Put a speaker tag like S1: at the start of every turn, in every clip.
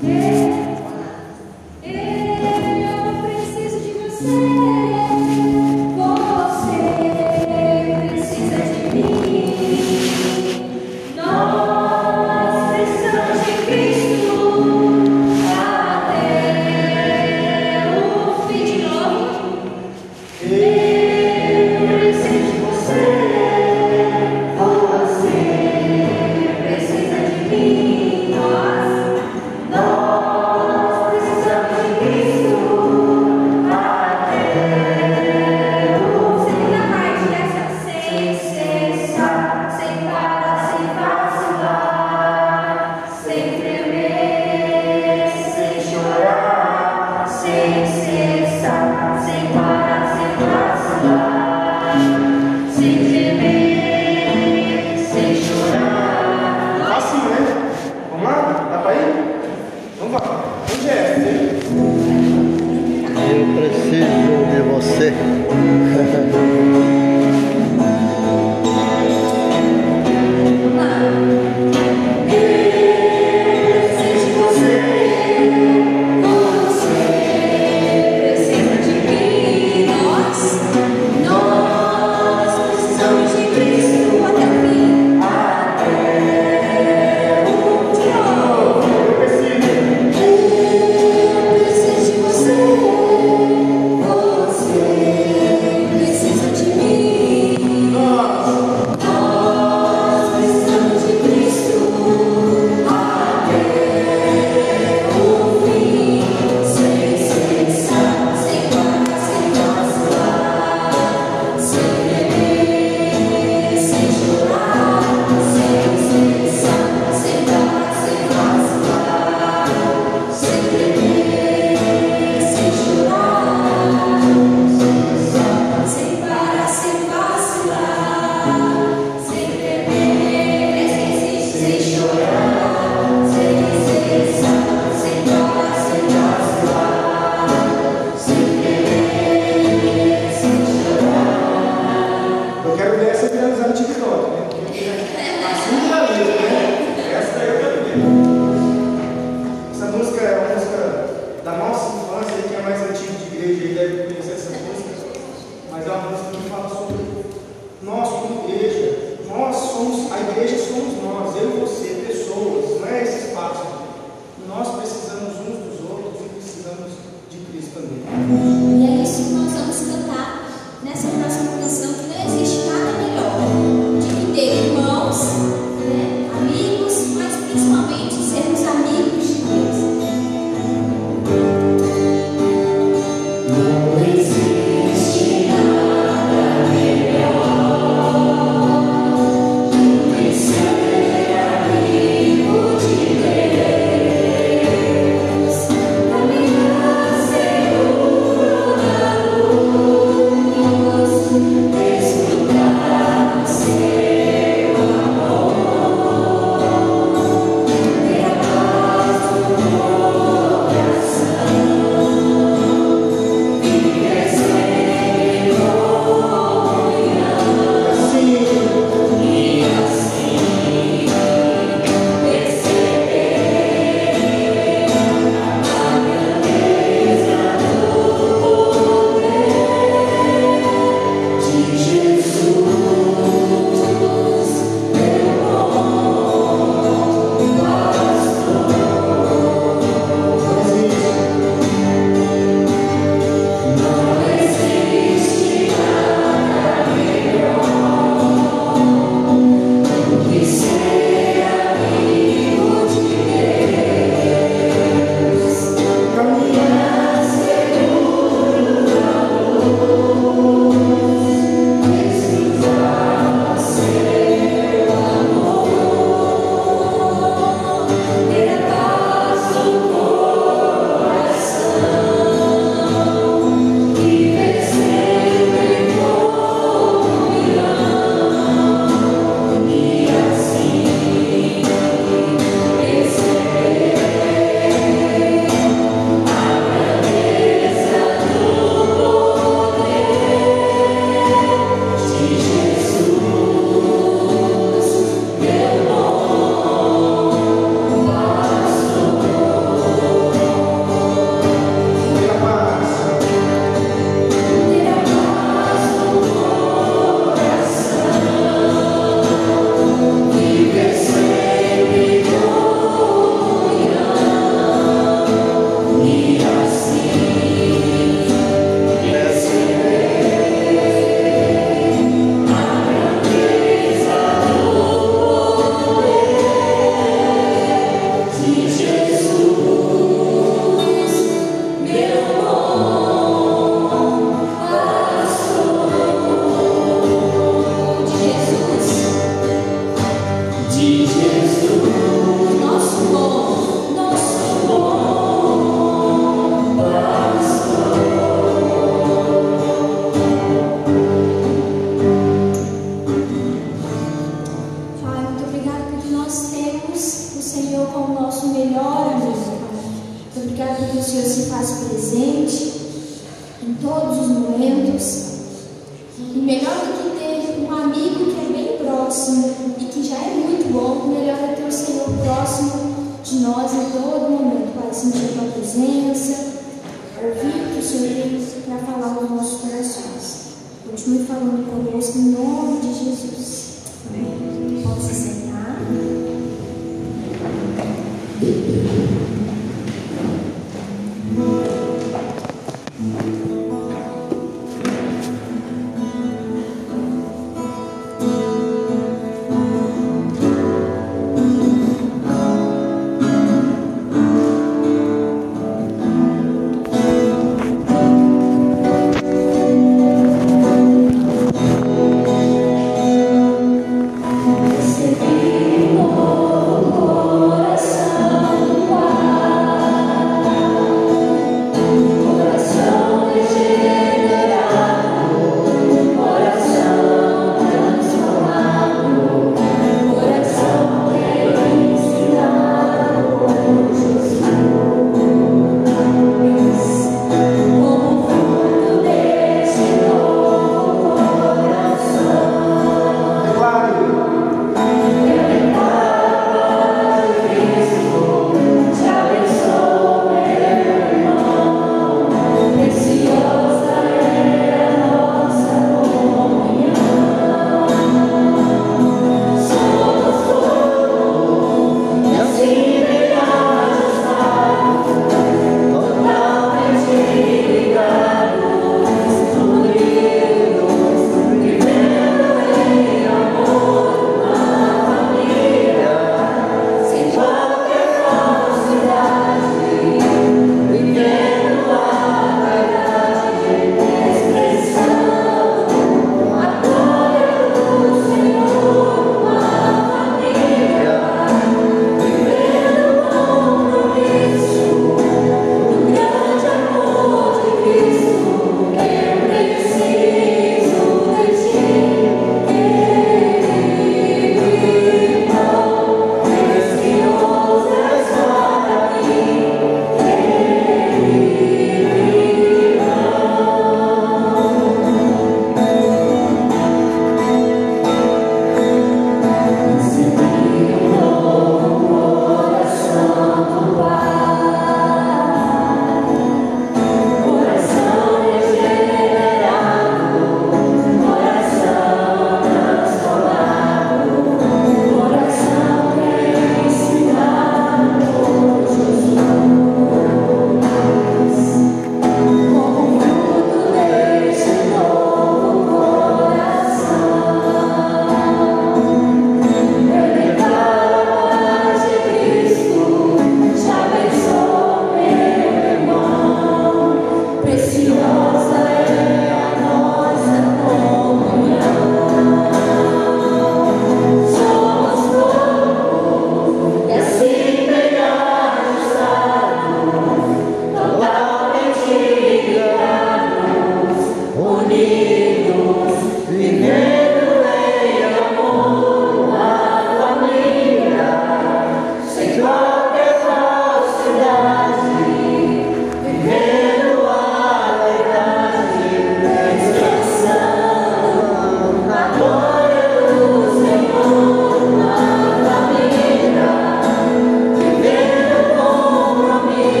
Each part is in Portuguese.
S1: principalmente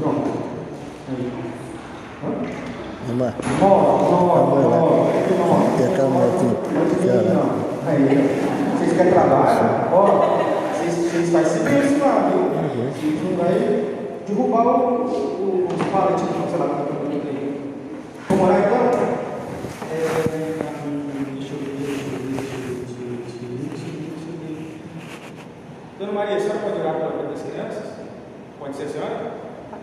S2: pronto. Aí. Hã?
S3: Mamãe.
S2: 9, 9, 9,
S3: Tem aquela motinha. Cara.
S2: Aí, vocês querem trabalho? Ó, vocês, fazem silêncio lá, viu? Vocês não vai derrubar os paletes, sei lá. Vamos orar então? Dona Maria, a senhora pode orar pela vida crianças? Pode ser a senhora?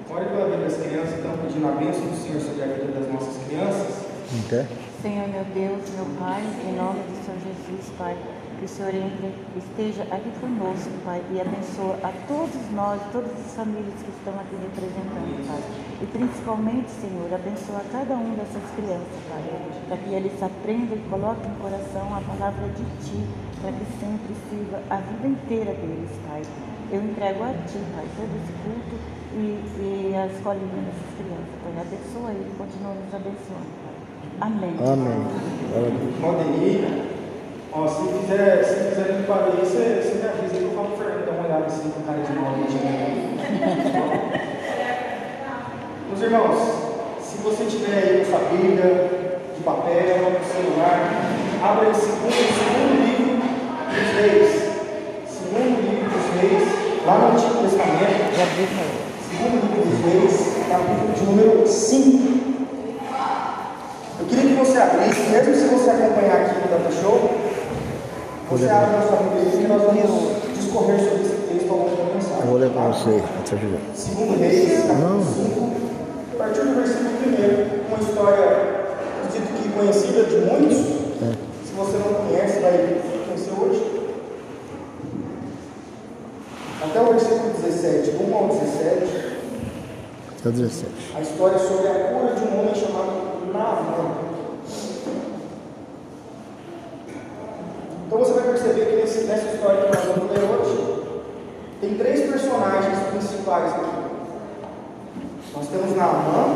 S2: Ore pela vida das crianças, então, pedindo a bênção do Senhor sobre a vida das nossas crianças.
S3: Quer?
S4: Senhor meu Deus, meu Pai, em nome do Senhor Jesus, Pai, que o Senhor entre, esteja aqui conosco, Pai, e abençoa a todos nós, todas as famílias que estão aqui representando, Pai. E principalmente, Senhor, abençoa cada um dessas crianças, Pai, para que eles aprendam e coloquem no coração a palavra de Ti, para que sempre sirva a vida inteira deles, Pai. Eu entrego a Ti, Pai, todo esse culto e, e a escolinha dessas crianças, Pai. Abençoa e continua nos abençoando, Pai. Amém.
S3: Amém.
S2: Podem ir. Ó, se quiser, se quiser ir para aí, você, você me avisa que eu falo pro Fernando dar uma olhada assim com cara de mal. Meus irmãos, se você tiver aí sua Bíblia, de papel, no celular, abra esse segundo, segundo livro dos reis. Segundo livro dos reis, lá no Antigo Testamento. Segundo livro dos reis, capítulo de número 5. Eu queria que você abrisse, mesmo se você acompanhar aqui no Data Show, você abre na sua Bíblia e nós vamos discorrer sobre esse texto ao longo da mensagem.
S3: Eu vou levar
S2: tá?
S3: você para te ajudar.
S2: Segundo Reis, capítulo 5, a partir do versículo 1, uma história, acredito que conhecida de muitos.
S3: É.
S2: Se você não conhece, vai conhecer hoje. Até o versículo 17, 1 ao 17,
S3: Até o 17.
S2: a história sobre a cura de um homem chamado Naamã. Então você vai perceber que nesse- nessa história que nós vamos ler hoje, tem três personagens principais aqui. Nós temos Naamã,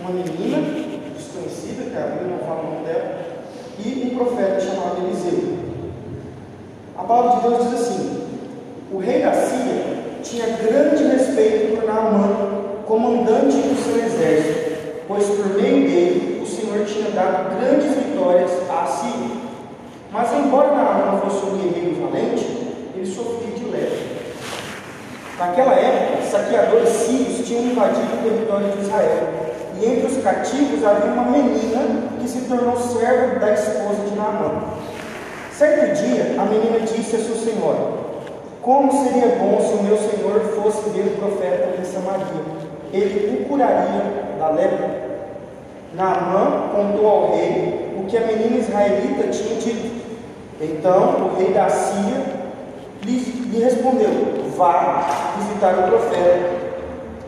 S2: uma menina desconhecida, que a Bíblia não fala o nome dela, e um profeta chamado Eliseu. A palavra de Deus diz assim: O rei da Síria tinha grande comandante do seu exército, pois por meio dele o Senhor tinha dado grandes vitórias à Síria. Mas, embora Naamã fosse um guerreiro valente, ele sofria de lepra. Naquela época, saqueadores sírios tinham invadido o território de Israel, e entre os cativos havia uma menina que se tornou serva da esposa de Naamã. Certo dia, a menina disse a sua senhora: Como seria bom se o meu senhor fosse ver o profeta em Samaria? Ele o curaria da lepra. Naamã contou ao rei o que a menina israelita tinha dito. Então o rei da Síria lhe, lhe respondeu: Vá visitar o profeta.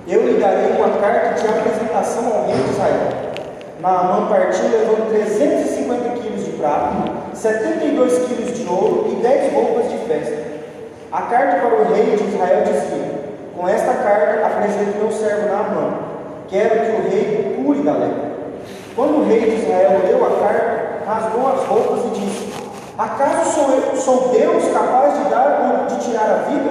S2: Eu lhe darei uma carta de apresentação ao rei de Israel. Naamã partiu levando 350 quilos de prata, 72 quilos de ouro e 10 roupas de festa. A carta para o rei de Israel dizia: Com esta carta apresento meu servo Naamã. Quero que o rei cure da lepra. Quando o rei de Israel leu a carta, rasgou as roupas e disse: Acaso sou, eu, sou Deus capaz de dar de tirar a vida?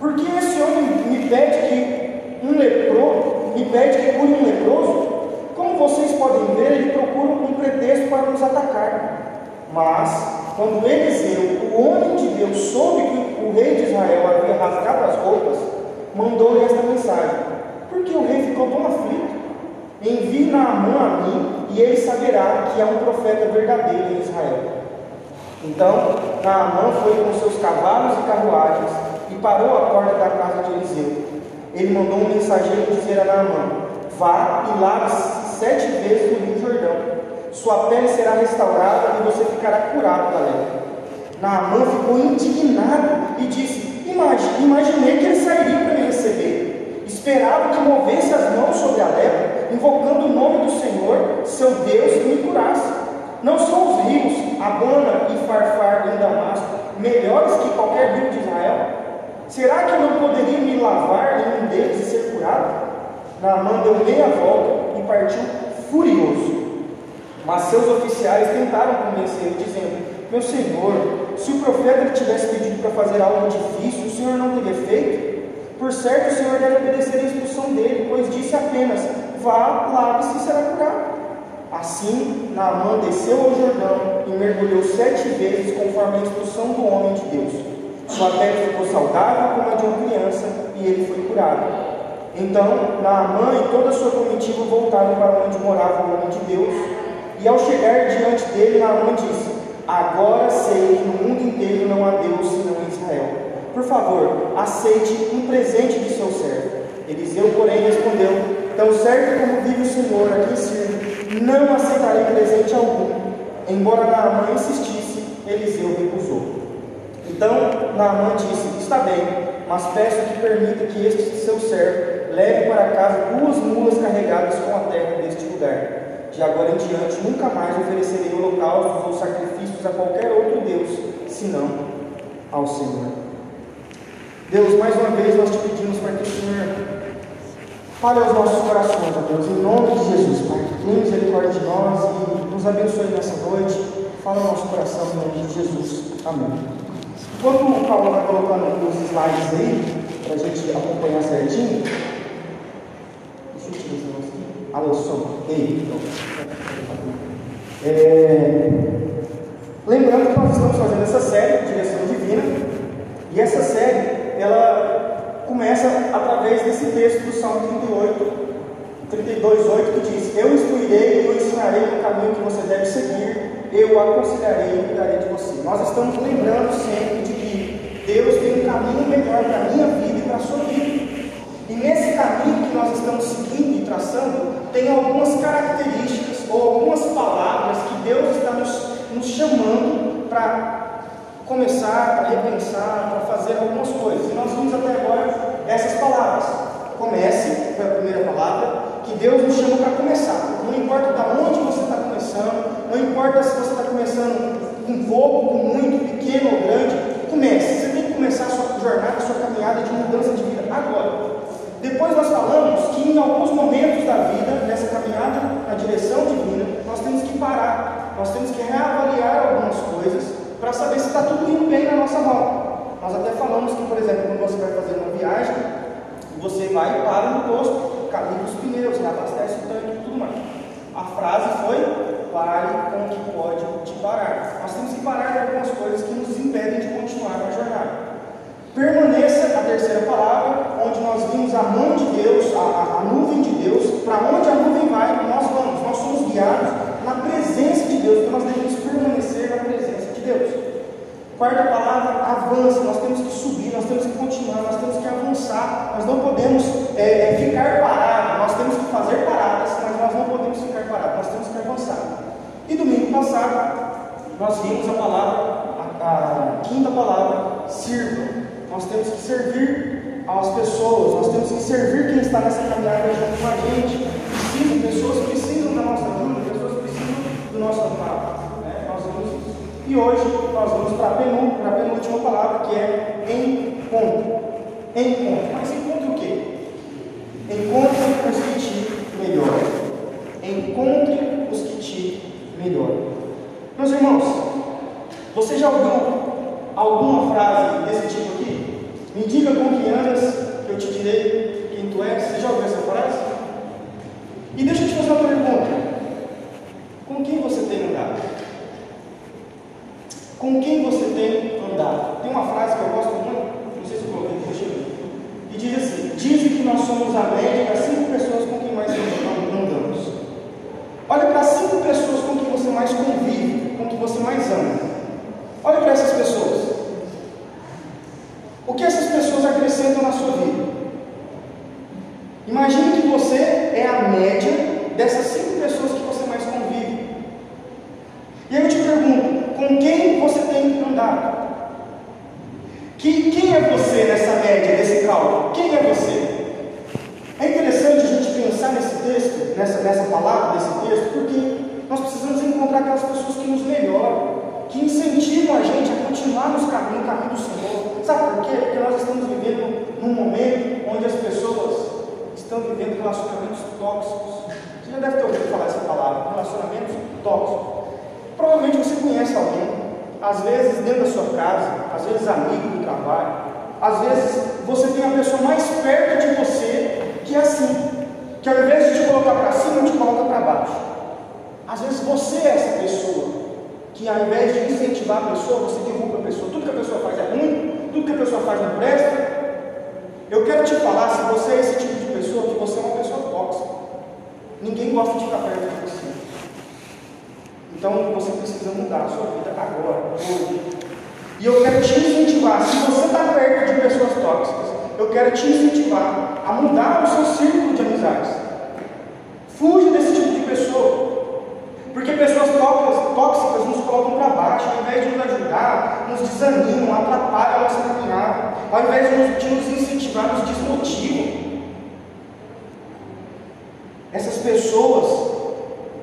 S2: Porque esse homem me pede que um leproso, me pede que cure um leproso? Como vocês podem ver, ele procura um pretexto para nos atacar. Mas, quando Eliseu, o homem de Deus, soube que o rei de Israel havia rasgado as roupas, mandou-lhe esta mensagem: Porque o rei ficou tão aflito? Envie Naamã a mim, e ele saberá que é um profeta verdadeiro em Israel. Então, Naamã foi com seus cavalos e carruagens e parou à porta da casa de Eliseu. Ele mandou um mensageiro dizer a Naamã: Vá e lave-se sete vezes no Rio Jordão. Sua pele será restaurada e você ficará curado da lepra. Naamã ficou indignado e disse: Imaginei que ele sairia para me receber. Esperava que movesse as mãos sobre a lepra, invocando o nome do Senhor, seu Deus, e me curasse. Não são os rios, Abana e Farfar em Damasco, melhores que qualquer rio de Israel? Será que eu não poderia me lavar em um deles e ser curado? Naamã deu meia volta e partiu furioso. Mas seus oficiais tentaram convencê-lo, dizendo: Meu senhor, se o profeta lhe tivesse pedido para fazer algo difícil, o senhor não teria feito? Por certo, o senhor deve obedecer a instrução dele, pois disse apenas: Vá, lave-se e será curado. Assim, Naamã desceu ao Jordão e mergulhou sete vezes, conforme a instrução do homem de Deus. Sua pele ficou saudável como a de uma criança e ele foi curado. Então, Naamã e toda a sua comitiva voltaram para onde morava o homem de Deus. E ao chegar diante dele, Naamã disse: Agora sei que no mundo inteiro não há Deus senão em Israel. Por favor, aceite um presente de seu servo. Eliseu, porém, respondeu: Tão certo como vive o Senhor, a quem sirvo, não aceitarei presente algum. Embora Naamã insistisse, Eliseu recusou. Então Naamã disse: Está bem, mas peço que permita que este seu servo leve para casa duas mulas carregadas com a terra deste lugar. De agora em diante, nunca mais oferecerei holocaustos ou sacrifícios a qualquer outro Deus, senão ao Senhor. Deus, mais uma vez nós te pedimos para que o Senhor fale aos nossos corações, ó Deus, em nome de Jesus, Pai. Tenha misericórdia de nós e nos abençoe nessa noite. Fala ao nosso coração em nome de Jesus. Amém. Enquanto o Paulo vai colocando os slides aí, para a gente acompanhar certinho, deixa eu negócio aqui. Alô, som. Ei, é... Lembrando que nós estamos fazendo essa série, Direção Divina, e essa série, ela começa através desse texto do Salmo 38, 32, 8, que diz: Eu instruirei e eu ensinarei o caminho que você deve seguir, eu aconselharei e cuidarei de você. Nós estamos lembrando sempre de que Deus tem um caminho melhor para a minha vida e para a sua vida. E nesse caminho que nós estamos seguindo e traçando, tem algumas características ou algumas palavras que Deus está nos, nos chamando para começar, para repensar, para fazer algumas coisas. E nós vimos até agora essas palavras. Comece, foi a primeira palavra, que Deus nos chama para começar. Não importa de onde você está começando, não importa se você está começando com pouco, com muito, pequeno ou grande, comece. Você tem que começar a sua jornada, a sua caminhada de mudança de vida agora. Depois nós falamos que em alguns momentos da vida, nessa caminhada na direção divina, nós temos que parar, nós temos que reavaliar algumas coisas para saber se está tudo indo bem na nossa mão. Nós até falamos que, por exemplo, quando você vai fazer uma viagem, você vai e para no posto, carrega os pneus, reabastece o tanque e tudo mais. A frase foi: pare com o que pode te parar. Nós temos que parar de algumas coisas que nos impedem de continuar na jornada. Permaneça, a terceira palavra, onde nós vimos a mão de Deus, a, a, a nuvem de Deus, para onde a nuvem vai, nós vamos, nós somos guiados na presença de Deus, então nós devemos permanecer na presença de Deus. Quarta palavra, avança, nós temos que subir, nós temos que continuar, nós temos que avançar, nós não podemos é, é, ficar parados, nós temos que fazer paradas, mas nós não podemos ficar parados, nós temos que avançar. E domingo passado, nós vimos a palavra, a, a quinta palavra, sirva. Nós temos que servir às pessoas, nós temos que servir quem está nessa caminhada junto com a gente. Precisa, pessoas precisam da nossa amparo. Né? Nós vamos, e hoje nós vamos para a penúltima, penúltima palavra, que é encontro. Encontro. Mas encontro o quê? Encontre os que te melhoram. Encontre os que te melhoram. Meus irmãos, você já ouviu alguma frase desse tipo aqui? Me diga com que andas, que eu te direi quem tu és. Você já ouviu essa frase? E deixa eu te fazer uma pergunta. Com quem você tem andado? Com quem você tem andado? Tem uma frase que eu gosto muito, não sei se eu coloquei, deixa eu ver. E diz assim: Dizem que nós somos a média das cinco pessoas com quem mais andamos. Olha para as cinco pessoas com quem você mais convive, com quem você mais ama. Olha para essas pessoas. O que essas pessoas acrescentam na sua vida? Imagine que você é a média dessas cinco pessoas que você mais convive. E aí eu te pergunto, com quem você tem andado? Que, quem é você nessa média, nesse cálculo? Quem é você? É interessante a gente pensar nesse texto, nessa, nessa palavra, nesse texto, porque nós precisamos encontrar aquelas pessoas que nos melhoram, que incentivam a gente a continuar nos caminhos, no caminho do Senhor. Sabe por quê? Porque nós estamos vivendo num momento onde as pessoas estão vivendo relacionamentos tóxicos. Você já deve ter ouvido falar essa palavra, relacionamentos tóxicos. Provavelmente você conhece alguém, às vezes dentro da sua casa, às vezes amigo do trabalho, às vezes você tem a pessoa mais perto de você que é assim, que ao invés de te colocar para cima, te coloca para baixo. Às vezes você é essa pessoa que ao invés de incentivar a pessoa, você derruba a pessoa. Tudo que a pessoa faz é ruim, tudo que a pessoa faz não presta. Eu quero te falar, se você é esse tipo de pessoa, que você é uma pessoa tóxica. Ninguém gosta de ficar perto de você. Então você precisa mudar a sua vida agora, hoje. E eu quero te incentivar, se você está perto de pessoas tóxicas, eu quero te incentivar a mudar o seu círculo de amizades. Fuja desse tipo de pessoa. Porque pessoas tóxicas, tóxicas nos colocam para baixo, ao invés de nos ajudar, nos atrapalham a nossa caminhada, ao invés de nos, incentivar, nos desmotivam. Essas pessoas,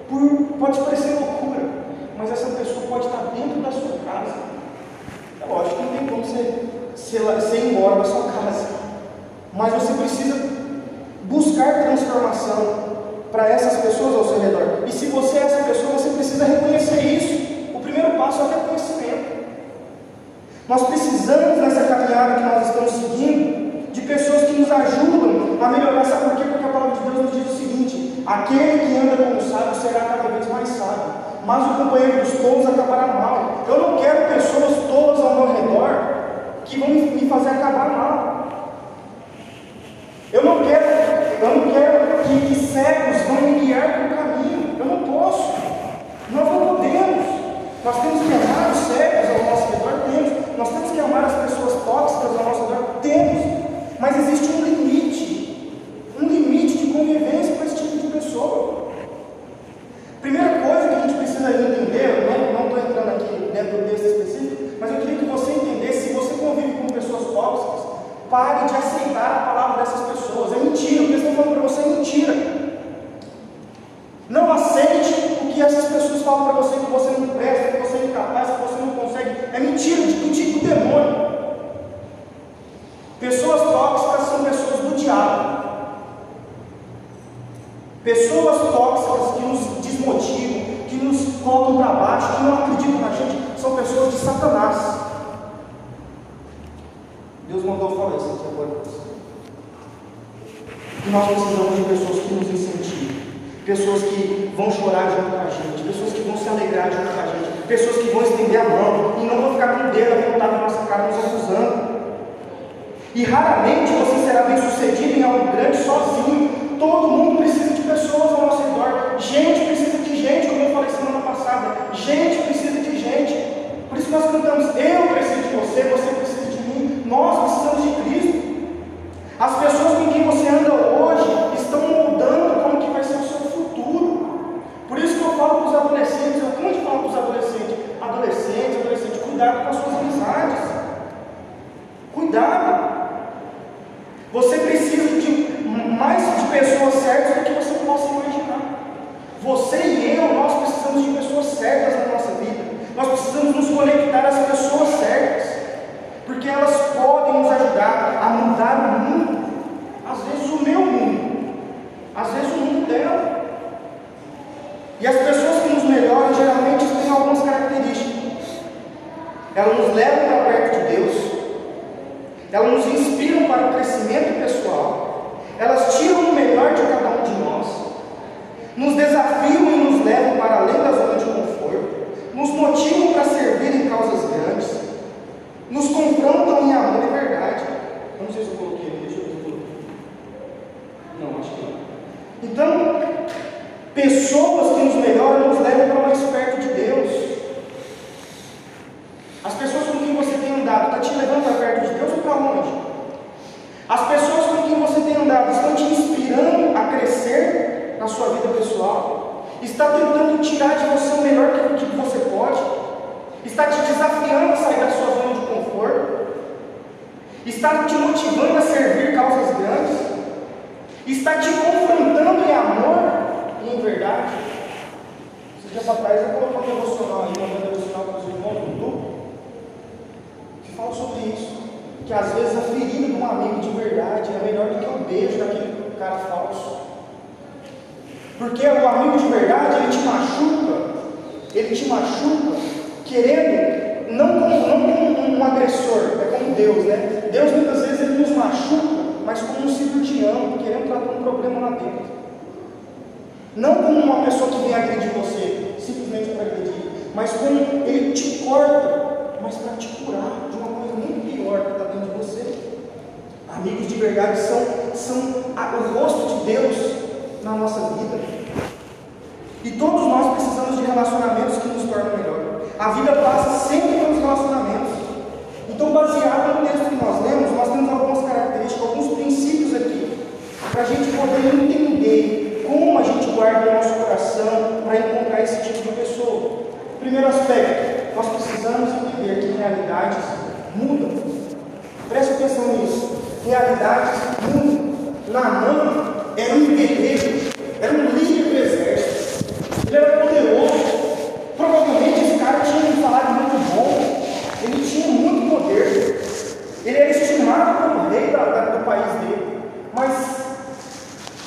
S2: por, pode parecer loucura, mas essa pessoa pode estar dentro da sua casa. É lógico que não tem como você, você, você ir embora da sua casa, mas você precisa buscar transformação para essas pessoas ao seu redor. E se você é essa pessoa, você precisa reconhecer isso. O primeiro passo é o reconhecimento. Nós precisamos nessa caminhada que nós estamos seguindo de pessoas que nos ajudam a melhorar. Sabe por quê? Porque a palavra de Deus nos diz o seguinte: aquele que anda como sábio será cada vez mais sábio, mas o companheiro dos tolos acabará mal. Eu não quero pessoas tolas ao meu redor que vão me fazer acabar mal. Eu não quero, eu não quero que, que cegos vão me guiar para o caminho. Eu não posso. Nós não podemos. Nós temos que amar os cegos ao nosso redor, temos. Nós temos que amar as pessoas tóxicas ao nosso redor, temos. Mas existe um limite. Um limite de convivência com esse tipo de pessoa. Primeira coisa que a gente precisa entender, eu não estou entrando aqui dentro do texto específico, mas eu queria que você entendesse, se você convive com pessoas tóxicas, pare de aceitar a palavra dessas pessoas. É mentira, o que eles estão falando para você é mentira. Não aceite o que essas pessoas falam para você, que você não presta, que você é incapaz, que você não consegue. É mentira, do tipo demônio. Pessoas tóxicas são pessoas do diabo. Pessoas tóxicas que nos desmotivam, que nos colocam para baixo, que não acreditam na gente, são pessoas de Satanás. Deus mandou falar isso aqui agora para você. E nós precisamos de pessoas que nos incentivem, pessoas que vão chorar junto com a gente, pessoas que vão se alegrar junto com a gente, pessoas que vão estender a mão e não vão ficar com o dedo apontado na nossa cara nos acusando. E raramente você será bem sucedido em algo grande sozinho. Todo mundo precisa de pessoas ao nosso redor. Gente precisa de gente, como eu falei semana passada. Gente precisa de gente. Por isso nós cantamos, eu preciso de você, você precisa de mim. Nós precisamos de Cristo. As pessoas com quem você anda hoje estão moldando como que vai ser o seu futuro. Por isso que eu falo para os adolescentes, eu canto de falar para os adolescentes, adolescentes, adolescentes, cuidado com as suas amizades. Cuidado. Você precisa de mais de pessoas certas do que você possa imaginar. Você e eu, nós precisamos de pessoas certas na nossa vida. Nós precisamos nos conectar às pessoas certas. Porque elas podem nos ajudar a mudar o mundo. Às vezes o meu mundo. Às vezes o mundo dela. E as pessoas que nos melhoram geralmente têm algumas características. Elas nos levam para perto de Deus. elas nos inspiram para o crescimento pessoal, elas tiram o melhor de cada um de nós, nos desafiam e nos levam para além da zona de conforto, nos motivam para servir em causas grandes, nos confrontam em amor e verdade. Eu não sei se eu coloquei aqui, deixa eu ver. Não, acho que não. Então, pessoas que nos melhoram nos levam para mais perto de Deus. As pessoas com quem você tem andado estão te levando para perto de Deus ou para onde? As pessoas com quem você tem andado estão te inspirando a crescer na sua vida pessoal? Está tentando tirar de você o melhor que que você pode? Está te desafiando a sair da sua zona de conforto? Está te motivando a servir causas grandes? Está te confrontando em amor e em verdade? Esses dias atrás eu coloquei um aí, uma devocional para os irmãos do grupo, fala sobre isso. Que às vezes a ferida de um amigo de verdade é melhor do que o beijo daquele cara falso. Porque o amigo de verdade, ele te machuca, ele te machuca, querendo, não como, não como um, um agressor, é como Deus, né? Deus muitas vezes ele nos machuca, mas como um cirurgião, querendo tratar um problema lá dentro. Não como uma pessoa que vem agredir você, simplesmente para agredir, mas como ele te corta, mas para te curar de uma coisa muito pior que está dentro de você. Amigos de verdade são, são o rosto de Deus na nossa vida. E todos nós precisamos de relacionamentos que nos tornam melhor. A vida passa sempre pelos relacionamentos. Então, baseado no texto que nós lemos, nós temos algumas características, alguns princípios aqui, para a gente poder entender como a gente guarda o nosso coração para encontrar esse tipo de pessoa. Primeiro aspecto, nós precisamos realidades mudam. Preste atenção nisso. Realidades mudam. Naamã era um guerreiro, era um líder do exército. Ele era poderoso. Provavelmente esse cara tinha um salário muito bom. Ele tinha muito poder. Ele era estimado como rei da, da, do país dele. Mas,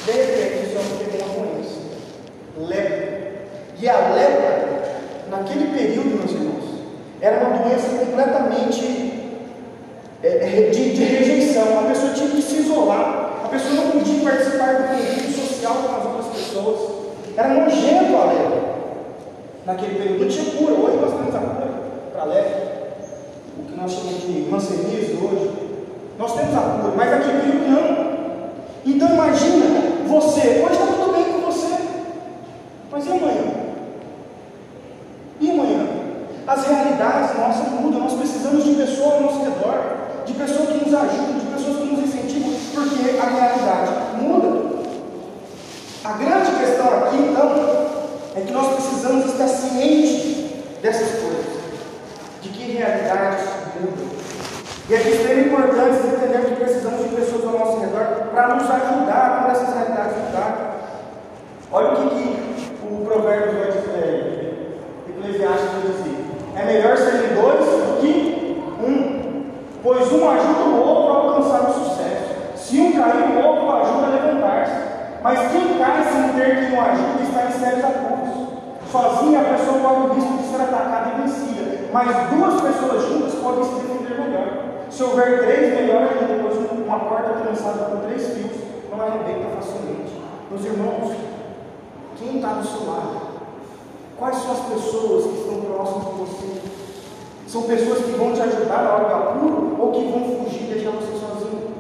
S2: de repente, esse homem teve uma doença. Lepra. E a lepra, naquele período, meus irmãos, era uma doença completamente é, é, de, de rejeição. A pessoa tinha que se isolar. A pessoa não podia participar do convívio social com as outras pessoas. Era nojento a lepra. Naquele período tinha cura. Hoje nós temos a cura para a lepra. O que nós chamamos de rancenismo hoje. Nós temos a cura, mas naquele período não. Então imagina você, hoje está tudo bem com você. Mas e amanhã? E amanhã? As realidades nossas mudam. Nós precisamos de pessoas ao nosso redor, de pessoas que nos ajudam, de pessoas que nos incentivam, porque a realidade muda. A grande questão aqui, então, é que nós precisamos estar cientes dessas coisas, de que realidades mudam. E é de extrema importância entender que precisamos de pessoas ao nosso redor para nos ajudar quando essas realidades mudarem. Olha o que, que o provérbio vai dizer, Eclesiastes vai dizer. É melhor serem dois do que um, pois um ajuda o outro a alcançar o sucesso. Se um cair, o outro o ajuda a levantar-se. Mas quem cai sem ter quem o ajuda está em sérios apuros. Sozinha a pessoa corre o risco de ser atacada e vencida, mas duas pessoas juntas podem se defender melhor. Se houver três, melhor ainda, pois uma corda trançada por três fios não arrebenta facilmente. Meus irmãos, quem está do seu lado? Quais são as pessoas que estão próximas de você? São pessoas que vão te ajudar na hora do apuro ou que vão fugir e deixar você sozinho?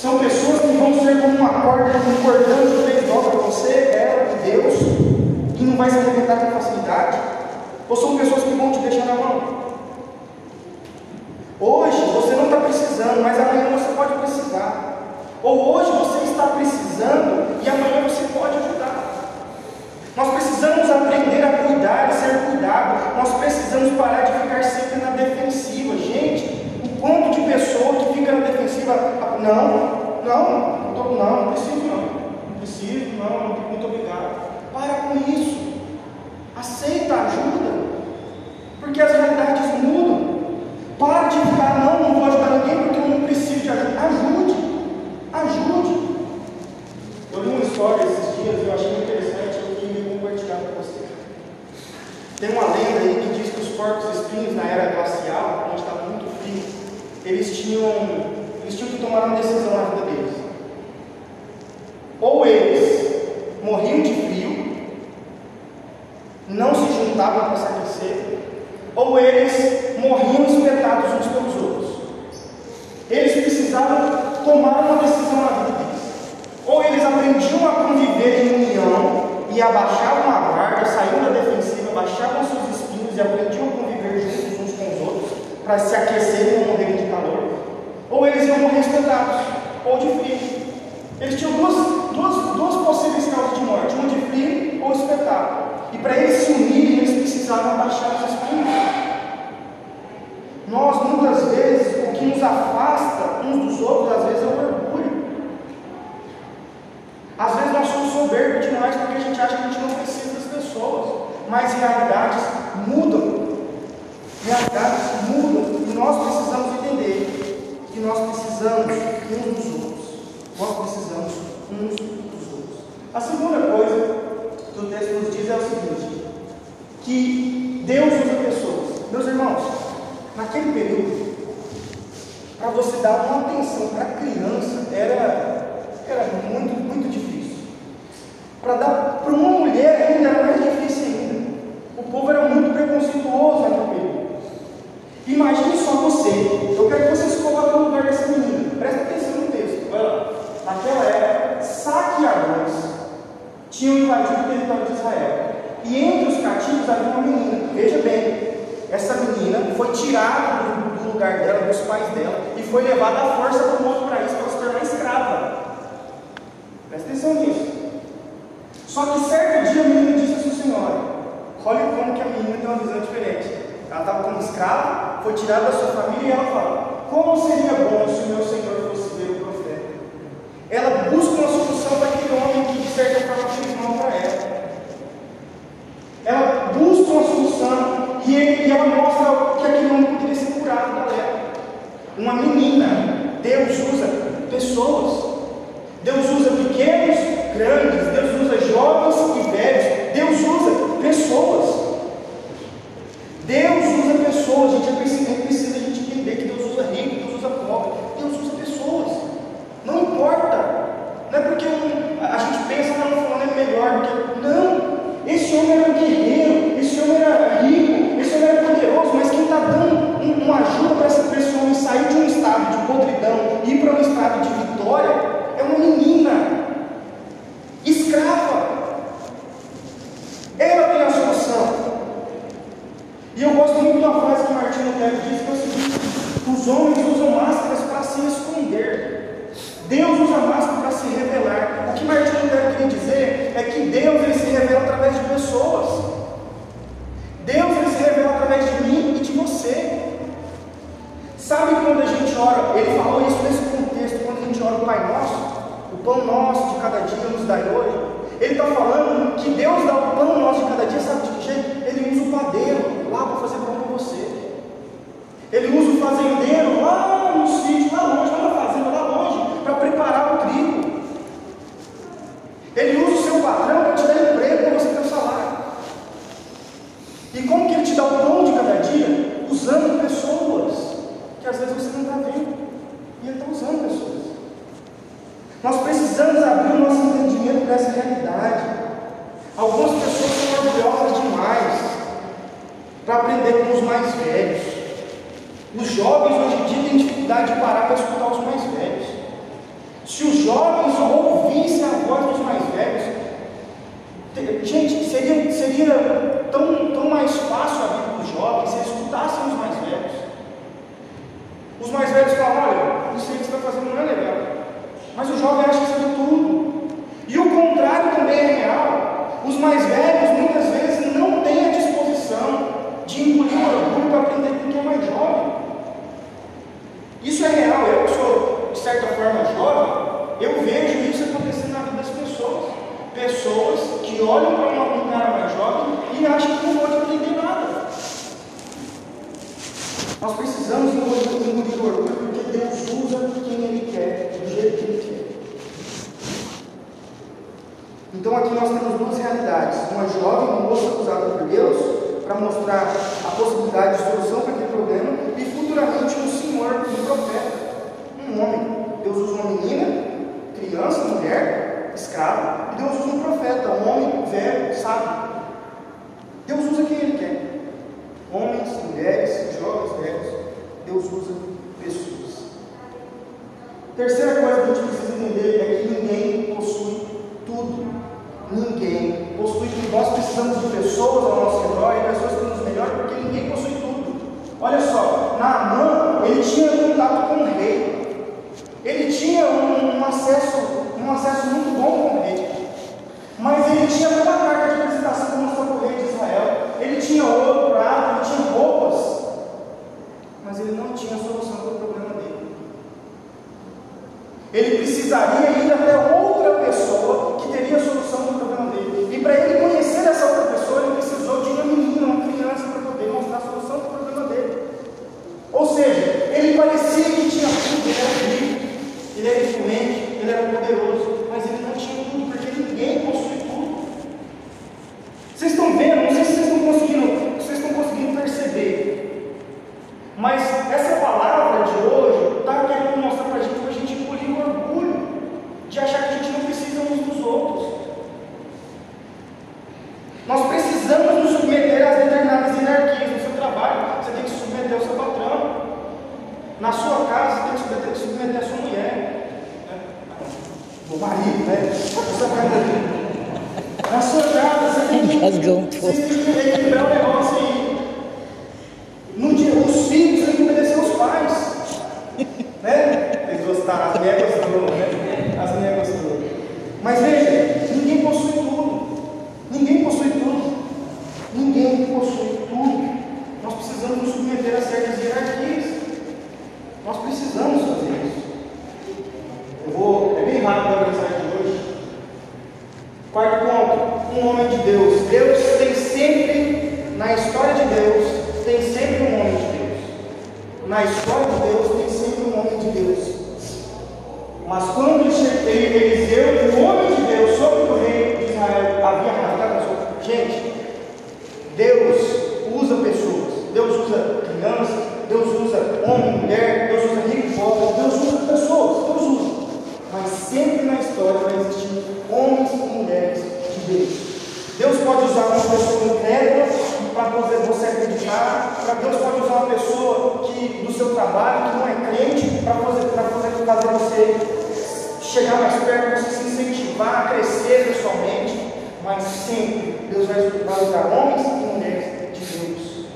S2: São pessoas que vão ser como uma corda importante que fez dó para você, ela, de Deus, que não vai se arrebentar com facilidade? Ou são pessoas que vão te deixar na mão? Hoje você não está precisando, mas amanhã você pode precisar. Ou hoje você está precisando e amanhã você pode ajudar. Nós precisamos aprender a cuidar e ser cuidado. Nós precisamos parar de ficar sempre na defensiva. Gente, o quanto de pessoa que fica na defensiva, não, não, tô, não, não preciso não, não preciso, não, muito obrigado. Para com isso. Aceita a ajuda, porque as realidades mudam. Para de ficar, não, não vou ajudar ninguém porque eu não preciso de ajuda. Ajude, ajude. Eu li uma história esses dias e eu achei interessante, eu queria compartilhar com você. Tem uma lenda aí que diz que os porcos espinhos na era glacial, onde está muito frio, eles tinham eles tinham que tomar uma decisão na vida deles. Ou eles morriam de frio, não se juntavam para se aquecer, ou eles morriam espetados uns pelos outros. Eles precisavam tomar uma decisão na vida deles. Ou eles aprendiam a conviver em união e abaixavam a guarda, saíam da defensiva, abaixavam seus espinhos e aprendiam a conviver juntos uns com os outros para se aquecerem e morrerem de ou eles iam morrer espantados, ou de frio. Eles tinham duas, duas, duas possíveis causas de morte, uma de frio ou espetáculo. E para eles se unirem, eles precisavam abaixar os espinhos. Nós, muitas vezes, o que nos afasta uns dos outros, às vezes é o orgulho. Às vezes nós somos soberbos demais porque a gente acha que a gente não precisa das pessoas. Mas realidades mudam. Realidades mudam. E nós precisamos nós precisamos uns dos outros. Nós precisamos uns dos outros. A segunda coisa que o texto nos diz é o seguinte: que Deus usa pessoas. Meus irmãos, naquele período, para você dar uma atenção para a criança era, era muito mais velhos ele ele era poderoso, mas ele não tinha tudo, porque ninguém possui tudo. Vocês estão vendo? Não sei se vocês estão conseguindo, vocês estão conseguindo perceber. Mas essa palavra de hoje está querendo mostrar para a gente para a gente engolir o orgulho de achar que a gente não precisa uns dos outros. Nós precisamos nos submeter às determinadas hierarquias. No seu trabalho, você tem que se submeter ao seu patrão. Na sua casa, você tem que submeter, submeter à sua mulher. Né? O marido, né? Você vai Na sua casa, você tem que,
S3: Rasgou um
S2: você
S3: pouco.
S2: tem que equilibrar o negócio aí. No dia, os filhos têm que obedecer aos pais. né? Eles gostaram, as mulheres gostou, né? As mulheres gostou. Mas veja, ninguém possui tudo. Ninguém possui tudo. Ninguém possui tudo. Nós precisamos nos submeter a certas hierarquias. Nós precisamos fazer isso. Eu vou, é bem rápido a mensagem de hoje. Quarto ponto, um homem de Deus. Deus tem sempre, na história de Deus, tem sempre um homem de Deus. Na história de Deus, tem sempre um homem de Deus. Mas quando ele- Eliseu, o homem de Deus, sobre o rei de Israel, havia rasgado a sua. Gente, Deus usa pessoas. Deus usa crianças. Deus usa homem e mulher. Deus usa rico e pobre. Deus usa pessoas. Deus usa. Mas sempre na história vai existir homens e mulheres de Deus. Deus pode usar uma pessoa incrédula para fazer você acreditar. Pra- Deus pode usar uma pessoa que do seu trabalho que não é crente para fazer, pra fazer, fazer você chegar mais perto, você se incentivar a crescer pessoalmente. Mas sempre Deus vai usar homens e mulheres de Deus.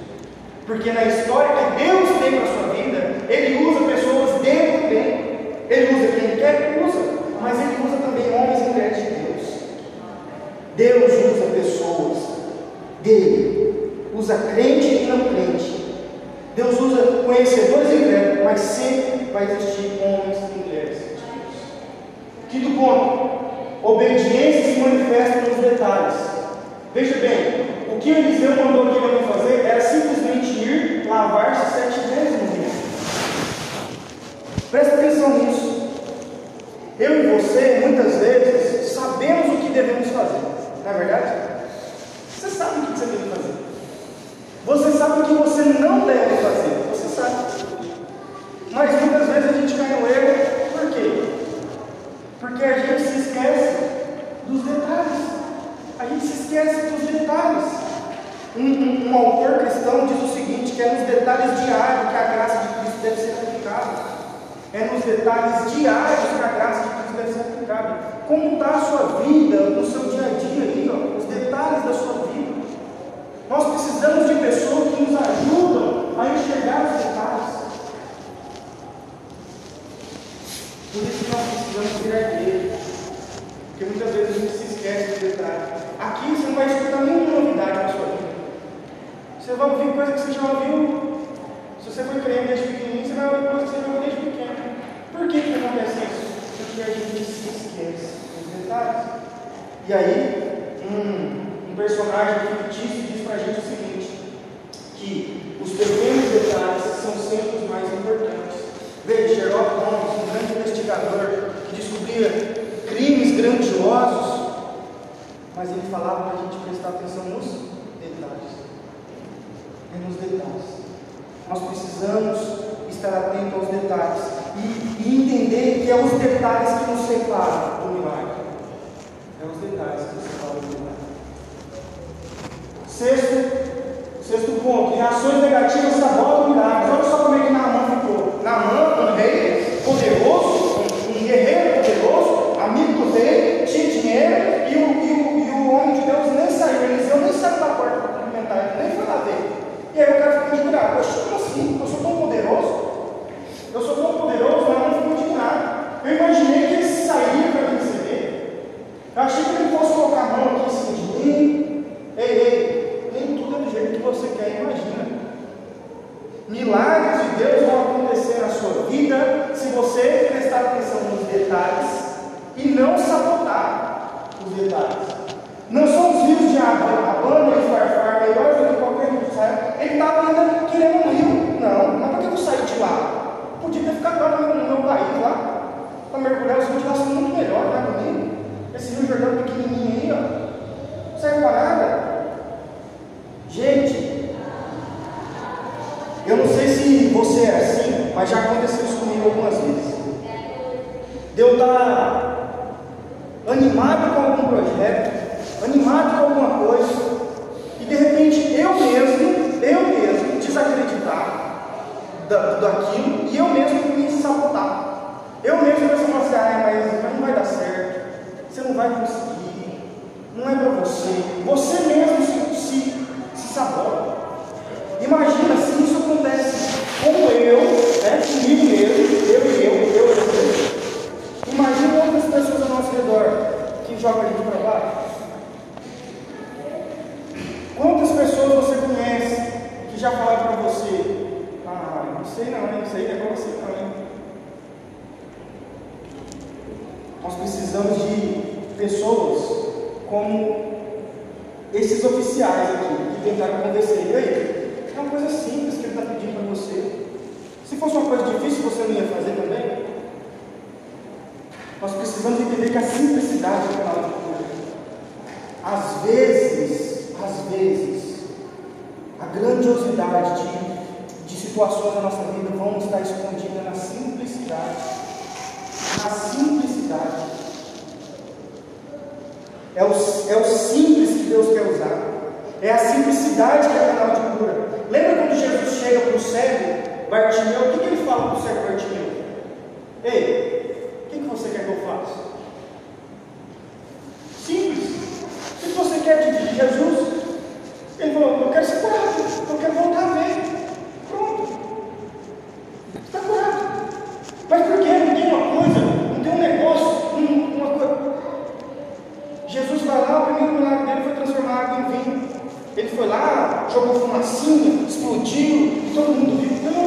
S2: Porque na história que Deus tem para a sua vida, Ele usa pessoas dele também. Ele usa quem quer, usa. Mas Ele usa também homens e mulheres de Deus. Deus usa pessoas dele. Usa crente e não crente. Deus usa conhecedores e incrédulos, mas sempre vai existir homens e mulheres. Quinto ponto. Obediência se manifesta nos detalhes. Veja bem, o que Eliseu mandou homem fazer era simplesmente ir lavar-se sete vezes no rio. Presta atenção nisso. Eu e você, muitas vezes, sabemos o que devemos fazer. Não é verdade? Você sabe o que você deve fazer. Você sabe o que você não deve fazer. Você sabe. Mas muitas vezes a gente cai no erro. Por quê? Porque a gente se esquece dos detalhes. A gente se esquece dos detalhes. Um, um- um autor cristão diz o seguinte: que é nos detalhes diários que a graça de Cristo deve ser aplicada. É nos detalhes diários que a graça de Cristo deve ser aplicada. Como está a sua vida, no seu dia a dia ó, os detalhes da sua vida. Nós precisamos de pessoas que nos ajudam a enxergar os detalhes. Por isso nós precisamos virar igreja. Porque muitas vezes a gente se esquece dos detalhes. Aqui você não vai escutar nenhuma novidade na sua vida. Você vai ouvir coisa que você já ouviu. Você foi crente desde pequenininho, você vai coisa que você ouviu desde pequeno. Por que, que acontece isso? Porque a gente se esquece dos detalhes. E aí, um, um personagem fictício diz pra gente o seguinte: que os pequenos detalhes são sempre os mais importantes. Veja, Sherlock Holmes, um grande investigador que descobria crimes grandiosos, mas ele falava para a gente prestar atenção nos detalhes. É nos detalhes. Nós precisamos estar atentos aos detalhes e, e entender que é os detalhes que nos separam do milagre. É os detalhes que nos separam do milagre. Sexto, sexto ponto: reações negativas sabotam milagres. lá, o primeiro milagre dele foi transformar água em vinho. Ele foi lá, jogou fumacinha, explodiu, todo mundo viu. Então,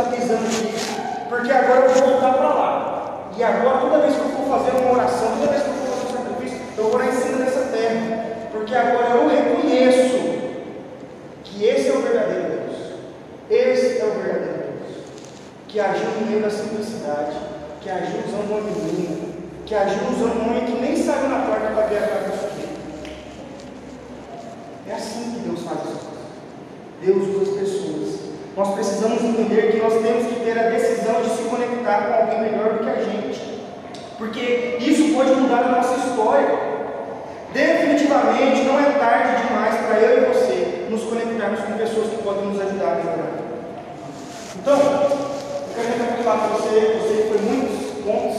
S2: está pisando nisso, porque agora eu vou voltar para lá. E agora, toda vez que eu for fazer uma oração, toda vez que eu for fazer um sacrifício, eu vou orar em cima dessa terra, porque agora eu reconheço que esse é o verdadeiro Deus, esse é o verdadeiro Deus, que agiu no meio da simplicidade, que agiu usando uma menina, que agiu usando um Definitivamente não é tarde demais para eu e você nos conectarmos com pessoas que podem nos ajudar a melhorar. Então, eu quero recapitular para você, eu sei que foi muitos pontos,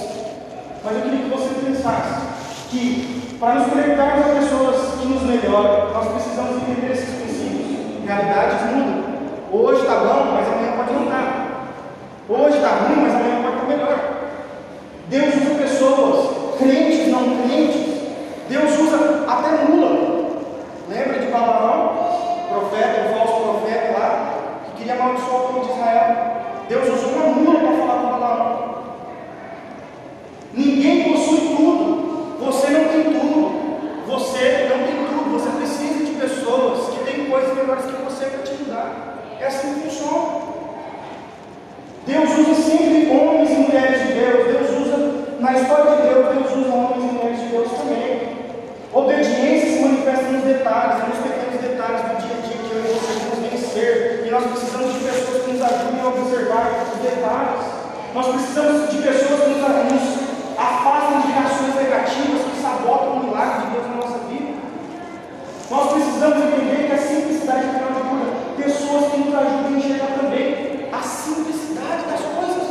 S2: mas eu queria que você pensasse que para nos conectarmos a pessoas que nos melhoram, nós precisamos entender esses princípios. Realidades mudam. Hoje está bom, mas amanhã pode não estar. Hoje está ruim, mas amanhã pode estar melhor. Deus usa pessoas, crentes, não crentes. Até mula. Lembra de Balaão? Profeta, o falso profeta lá, que queria amaldiçoar o povo de Israel. Deus usou uma mula para falar com Balaão. Ninguém possui tudo. Você não tem tudo. Você não tem tudo. Você precisa de pessoas que têm coisas melhores que você para te ajudar. É assim que funciona. Deus usa sempre homens e mulheres de Deus. Deus usa, na história de Deus, Deus usa homens e mulheres de Deus também. Obediência se manifesta nos detalhes, nos pequenos detalhes do dia a dia que eu e você vamos vencer. Nós precisamos de pessoas que nos ajudem a observar os detalhes. Nós precisamos de pessoas que nos, afastem de ações negativas que sabotam o milagre de Deus na nossa vida. Nós precisamos entender que a simplicidade de cura pessoas que nos ajudem a enxergar também a simplicidade das coisas.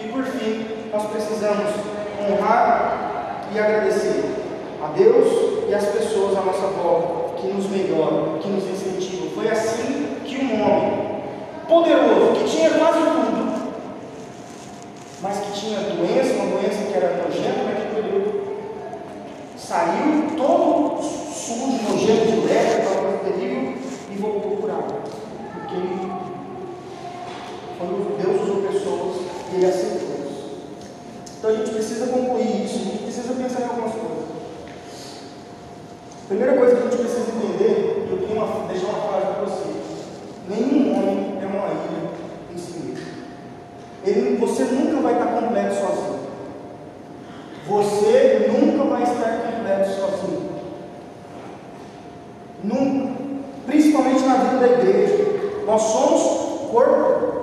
S2: E por fim, nós precisamos honrar e agradecer a Deus e as pessoas à nossa volta que nos melhoram, que nos incentivam. Foi assim que um homem poderoso, que tinha quase tudo, mas que tinha doença, uma doença que era nojenta naquele período, saiu todo sujo, nojento de lepra, aquela coisa terrível, e voltou curado. Porque quando Deus usou pessoas, ele aceitou isso. Então a gente precisa concluir isso, a gente precisa pensar em algumas coisas. Primeira coisa que a gente precisa entender, eu tenho uma, deixar uma frase para você. Nenhum homem é uma ilha em si mesmo. Ele, você nunca vai estar completo sozinho. Você nunca vai estar completo sozinho. Nunca principalmente na vida da igreja. Nós somos corpo.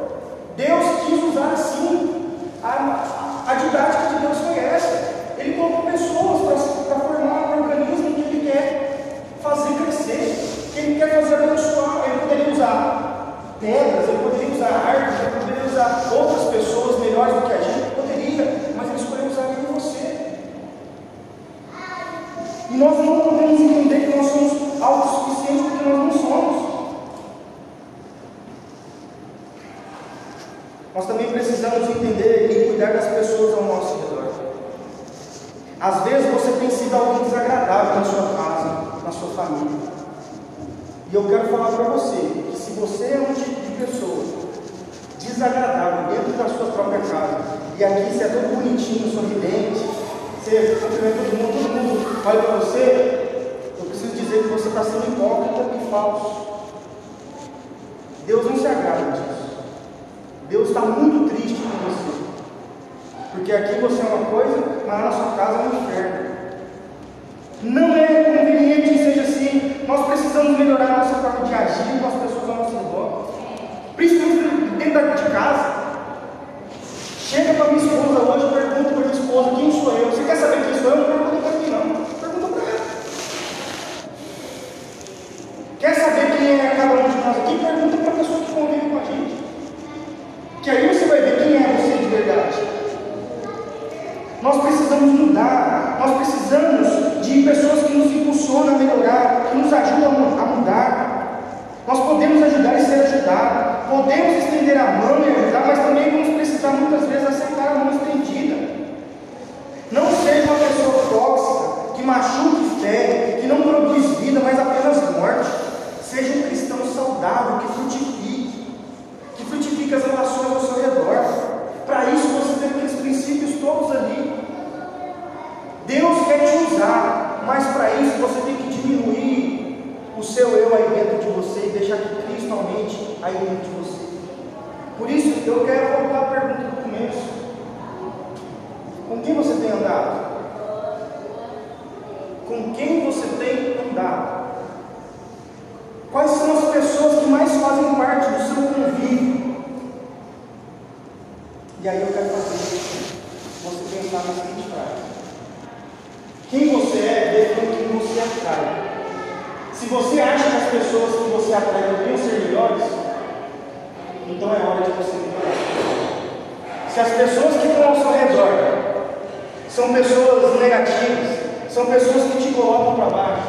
S2: Deus quis usar assim. A, a didática de Deus foi essa. Ele colocou pessoas para formar um organismo que Ele quer fazer crescer, que Ele quer fazer abençoar. Ele poderia usar pedras, Ele poderia usar árvores, Ele poderia usar outras pessoas melhores do que a gente. Poderia, mas Ele escolheu usar eu e você. E nós não podemos entender que nós somos autossuficientes porque nós não somos. Nós também precisamos entender e cuidar das pessoas ao nosso redor. Às vezes você tem sido alguém desagradável na sua casa, na sua família. E eu quero falar para você que se você é um tipo de pessoa desagradável dentro da sua própria casa, e aqui você é todo bonitinho, sorridente, você cumprimenta todo mundo, todo mundo olha para você, eu preciso dizer que você está sendo hipócrita e falso. Deus não se agrada disso. Deus está muito triste com você. Porque aqui você é uma coisa, mas na sua casa é um inferno. Não é conveniente que seja assim. Nós precisamos melhorar a nossa forma de agir com as pessoas ao nosso redor. Principalmente dentro de casa. Por isso, eu quero voltar à pergunta do começo: Com quem você tem andado? Com quem você tem andado? Quais são as pessoas que mais fazem parte do seu convívio? E aí eu quero fazer você pensar na seguinte frase: Quem você é, é depende de quem você atrai. Se você acha que as pessoas que você atrai deviam ser melhores, então é hora de você melhorar. Se as pessoas que estão ao seu redor são pessoas negativas, são pessoas que te colocam para baixo,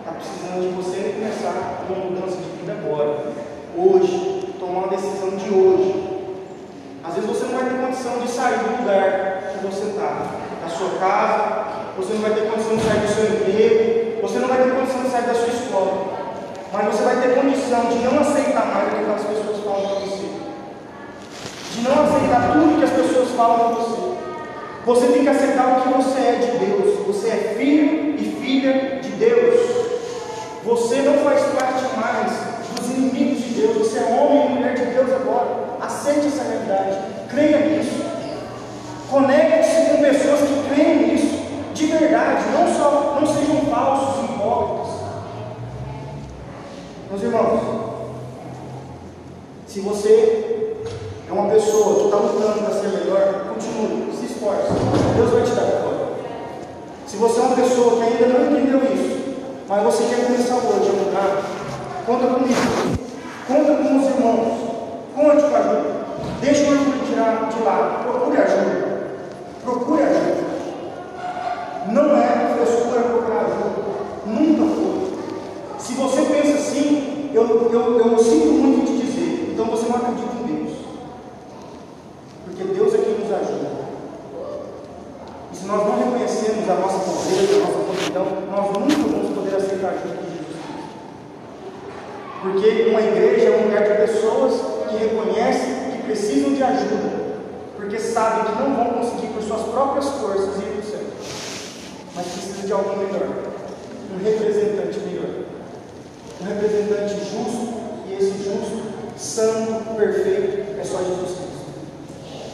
S2: está precisando de você começar uma mudança de vida agora, hoje, tomar uma decisão de hoje. Às vezes você não vai ter condição de sair do lugar que você está, da sua casa, você não vai ter condição de sair do seu emprego, você não vai ter condição de sair da sua escola, mas você vai ter condição de não aceitar mais o que as pessoas falam para você, de não aceitar tudo que as pessoas falam para você. Você tem que aceitar o que você é de Deus. Você é filho e filha de Deus. Você não faz parte mais dos inimigos de Deus. Você é homem e mulher de Deus agora. Aceite essa realidade. Creia nisso. Conecte-se com pessoas que creem nisso. De verdade. Não só, não sejam falsos. Meus irmãos, se você é uma pessoa que está lutando para ser melhor, continue, se esforce. Deus vai te dar vitória. Se você é uma pessoa que ainda não entendeu isso, mas você quer começar hoje a mudar, conta comigo. Conta com os irmãos. Conte com a ajuda. Deixa o orgulho tirar de lado. Procure ajuda. Procure ajuda. Não é frescura procurar ajuda. Nunca foi. Se você pensa assim, eu, eu, eu sinto muito em te dizer, então você não acredita em Deus. Porque Deus é quem nos ajuda. E se nós não reconhecemos a nossa pobreza, a nossa podridão, nós nunca vamos poder aceitar a ajuda de Jesus Cristo. Porque uma igreja é um lugar de pessoas que reconhecem que precisam de ajuda, porque sabem que não vão conseguir por suas próprias forças ir para o céu, mas precisam de alguém melhor, um representante melhor, um representante justo, e esse justo, santo, perfeito, é só Jesus Cristo.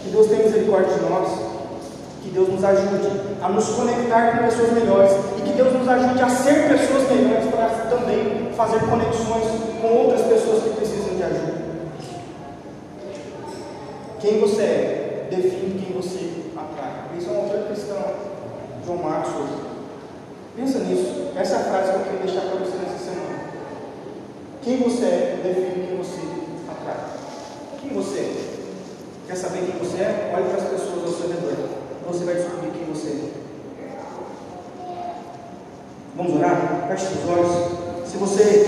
S2: Que Deus tenha misericórdia de nós, que Deus nos ajude a nos conectar com pessoas melhores e que Deus nos ajude a ser pessoas melhores para também fazer conexões com outras pessoas que precisam de ajuda. Quem você é define quem você atrai. Isso é uma outra questão, João Marcos hoje. Pensa nisso. Essa é a frase que eu queria deixar para você nessa semana. Quem você é define quem você atrai. Quem você é? Quer saber quem você é? Olhe para as pessoas ao seu redor. Você vai descobrir quem você é. Vamos orar? Feche os olhos. Se você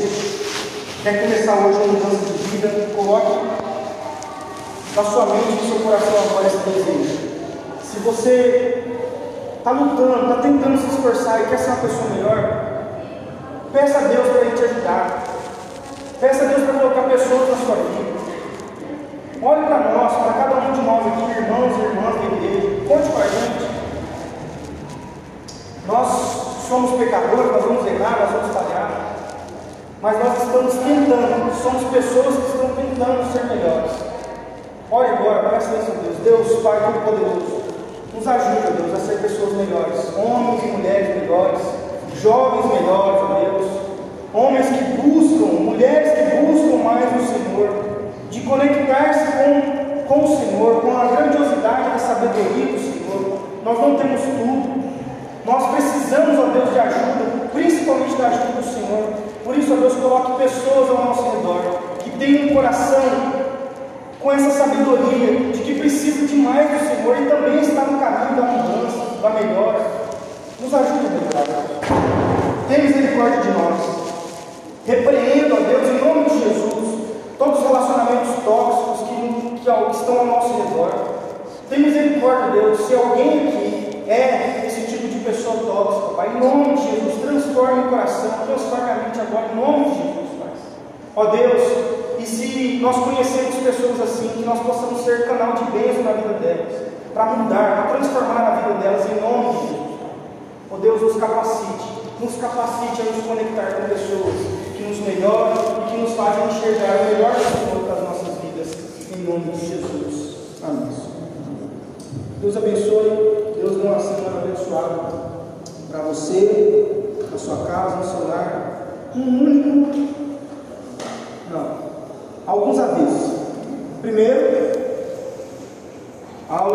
S2: quer começar hoje uma mudança de vida, coloque na sua mente e no seu coração agora esse desejo. Se você está lutando, está tentando se esforçar e quer ser uma pessoa melhor, peça a Deus para Ele te ajudar. Peça a Deus para colocar pessoas na sua vida. Olhe para nós, para cada um de nós aqui, irmãos e irmãs da igreja. Conte com a gente. Nós somos pecadores, nós vamos errar, nós vamos falhar. Mas nós estamos tentando, somos pessoas que estão tentando ser melhores. Olhe agora, presta atenção Deus. Deus, Pai Todo-Poderoso, nos ajuda, Deus, a ser pessoas melhores, homens e mulheres melhores, jovens melhores, ó Deus, homens que buscam, mulheres que buscam mais o Senhor, de conectar-se com, com o Senhor, com a grandiosidade da sabedoria do Senhor. Nós não temos tudo, nós precisamos, ó Deus, de ajuda, principalmente da ajuda do Senhor. Por isso, ó Deus, coloque pessoas ao nosso redor que tenham um coração com essa sabedoria de que precisa de mais do Senhor e também está no caminho da mudança, da melhora. Nos ajude, Deus. Tenha misericórdia de nós. Repreendo, ó Deus, em nome de Jesus, todos os relacionamentos tóxicos que, que estão ao nosso redor. Tenha misericórdia, Deus, se alguém aqui é esse tipo de pessoa tóxica, Pai, em nome de Jesus, transforme o coração, transforme a mente agora, em nome de Jesus, Pai. Ó Deus, e se nós conhecemos pessoas assim, que nós possamos ser canal de bênção na vida delas, para mudar, para transformar a vida delas em nome de Jesus. Ó Deus, nos capacite, nos capacite a nos conectar com pessoas que nos melhoram e que nos fazem enxergar o melhor do Senhor para as nossas vidas, em nome de Jesus. Amém. Deus abençoe. Deus dê uma semana abençoada para você, a sua casa, no seu lar. Um único. Não. Alguns avisos. Primeiro, aula.